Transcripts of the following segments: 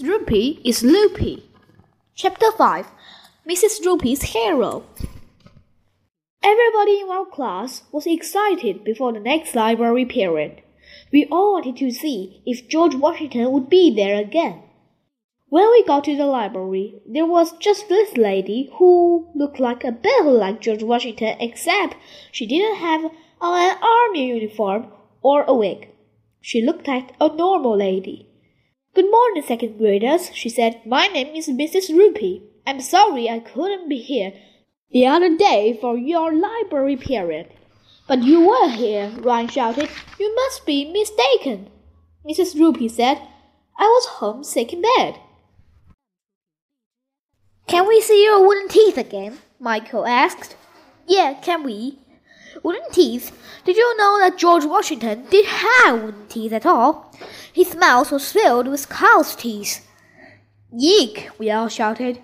Roopy is loopy. Chapter 5 Mrs. Roopy's Hero. Everybody in our class was excited before the next library period. We all wanted to see if George Washington would be there again. When we got to the library, there was just this lady who looked like a bit like George Washington, except she didn't have an army uniform or a wig. She looked like a normal lady. Good morning, second graders, she said. My name is Mrs. Roopy. I'm sorry I couldn't be here the other day for your library period. But you were here, Ryan shouted. You must be mistaken. Mrs. Roopy said, I was home sick in bed. Can we see your wooden teeth again? Michael asked. Yeah, can we? Wooden teeth? Did you know that George Washington did have wooden teeth at all? His mouth was filled with cow's teeth. Yeek! we all shouted.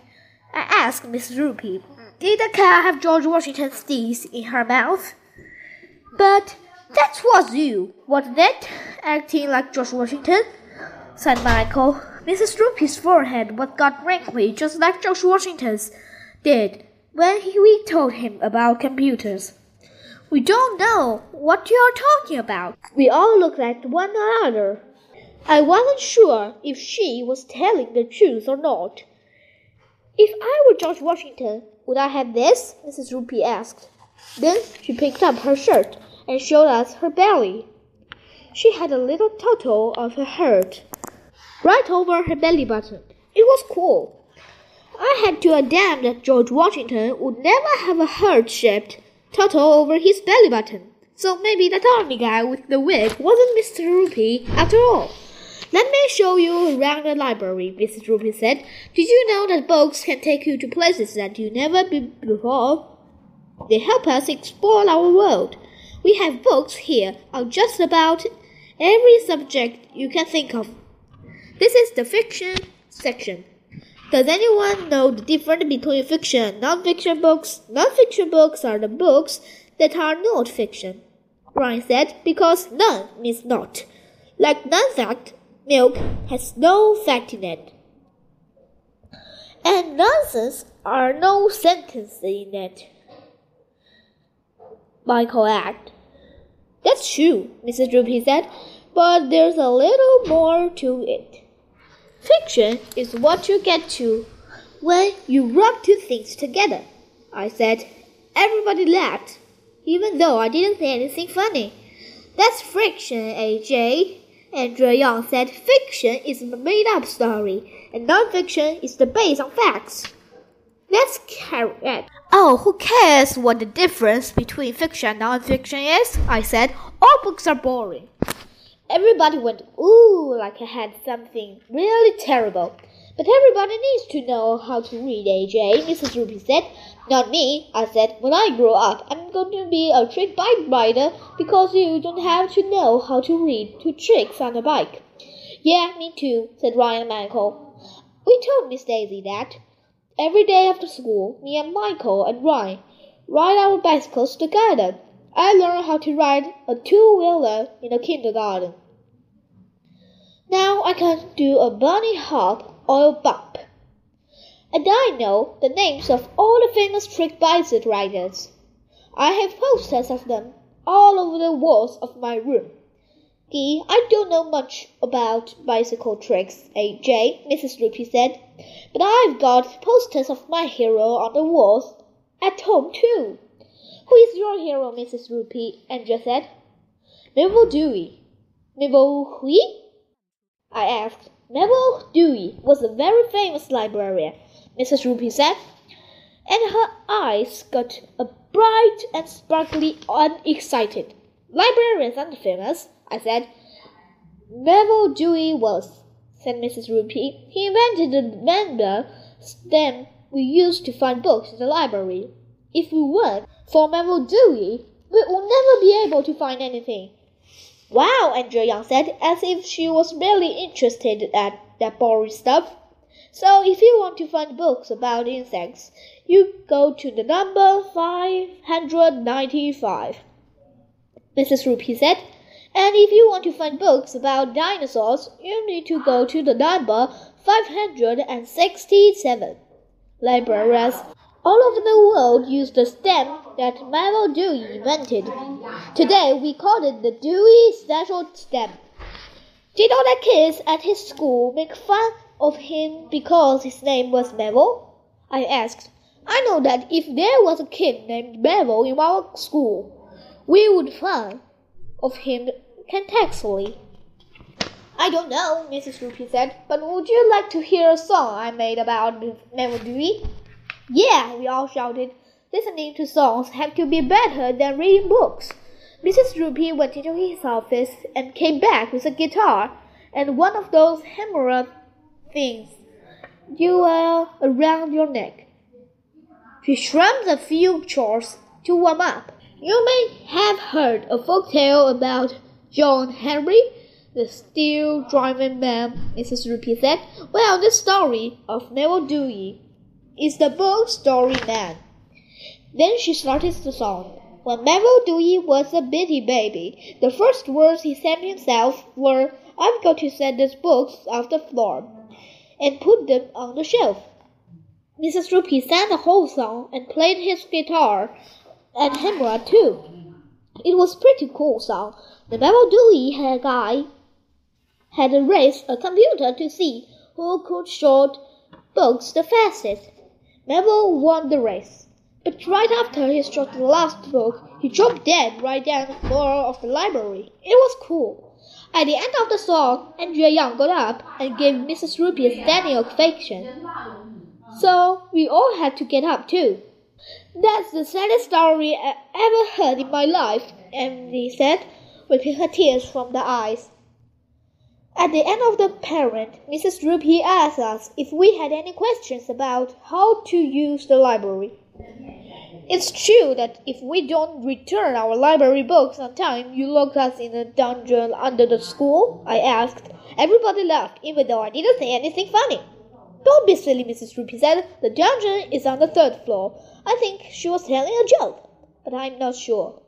I asked Miss Roopy, did the cow have George Washington's teeth in her mouth? But that was you, wasn't it? Acting like George Washington? said Michael. Mrs. Roopy's forehead was got wrinkly just like George Washington's did when he, we told him about computers. We don't know what you are talking about. We all looked at one another. I wasn't sure if she was telling the truth or not. If I were George Washington, would I have this? Mrs. Roopy asked. Then she picked up her shirt and showed us her belly. She had a little turtle of a heart right over her belly button. It was cool. I had to admit that George Washington would never have a heart shaped turtle over his belly button. So maybe that army guy with the wig wasn't Mr. Roopy after all. Let me show you around the library, Mrs. Roopy said. Did you know that books can take you to places that you've never been before? They help us explore our world. We have books here on just about every subject you can think of. This is the fiction section. Does anyone know the difference between fiction and non-fiction books? Non-fiction books are the books that are not fiction. Ryan said, because none means not. Like non-fact, milk has no fat in it. And nonsense are no sentences in it. Michael asked. That's true, Mrs. Roopy said, but there's a little more to it. Fiction is what you get to when you rub two things together, I said. Everybody laughed, even though I didn't say anything funny. That's friction, AJ. Andrea Young said fiction is a made up story, and non-fiction is the based on facts. That's correct. Oh, who cares what the difference between fiction and non-fiction is? I said. All books are boring. Everybody went ooh like I had something really terrible. But everybody needs to know how to read, AJ, Mrs. Roopy said. Not me, I said. When I grow up, I'm going to be a trick bike rider because you don't have to know how to read to tricks on a bike. Yeah, me too, said Ryan and Michael. We told Miss Daisy that. Every day after school, me and Michael and Ryan ride our bicycles together. I learned how to ride a two-wheeler in the kindergarten. Now I can do a bunny hop or a bump. And I know the names of all the famous trick bicycle riders. I have posters of them all over the walls of my room. Gee, I don't know much about bicycle tricks, AJ, Mrs. Roopy said, but I've got posters of my hero on the walls at home too. Who is your hero, Mrs. Roopy? Andrea said. Melvil Dewey. Melvil who? I asked. Melvil Dewey was a very famous librarian, Mrs. Roopy said, and her eyes got a bright and sparkly and excited. Librarians aren't famous, I said. Melvil Dewey was, said Mrs. Roopy. He invented the number system we used to find books in the library. If we weren't for Dewey, we would never be able to find anything. Wow, Andrea Young said, as if she was really interested at that boring stuff. So if you want to find books about insects, you go to the number 595. Mrs. Roopy said, And if you want to find books about dinosaurs, you need to go to the number 567. Libraries all over the world use the stamp that Melvil Dewey invented. Today we call it the Dewey Decimal System. Did all the kids at his school make fun of him because his name was Melvil? I asked. I know that if there was a kid named Melvil in our school, we would fun of him contextually. I don't know, Mrs. Roopy said, but would you like to hear a song I made about Melvil Dewey? Yeah, we all shouted. Listening to songs have to be better than reading books. Mrs. Roopy went into his office and came back with a guitar and one of those hammer things you wear around your neck. She strummed a few chords to warm up. You may have heard a folk tale about John Henry, the steel driving man, Mrs. Roopy said. Well, the story of Melvil Dewey is the book Story Man. Then she started the song. When Melvil Dewey was a bitty baby, the first words he said himself were, I've got to set these books off the floor and put them on the shelf. Mrs. Roopy sang the whole song and played his guitar and hammer too. It was pretty cool song. The Melvil Dewey had guy had raced a computer to see who could short books the fastest. Melvil won the race. But right after he shot the last book, he dropped dead right down the floor of the library. It was cool. At the end of the song, Andrea Young got up and gave Mrs. Roopy a standing ovation. So we all had to get up too. That's the saddest story I ever heard in my life, Emily said, wiping her tears from the eyes. At the end of the parent, Mrs. Roopy asked us if we had any questions about how to use the library. It's true that if we don't return our library books on time, you lock us in a dungeon under the school? I asked. Everybody laughed, even though I didn't say anything funny. Don't be silly, Mrs. Roopy said. The dungeon is on the third floor. I think she was telling a joke, but I'm not sure.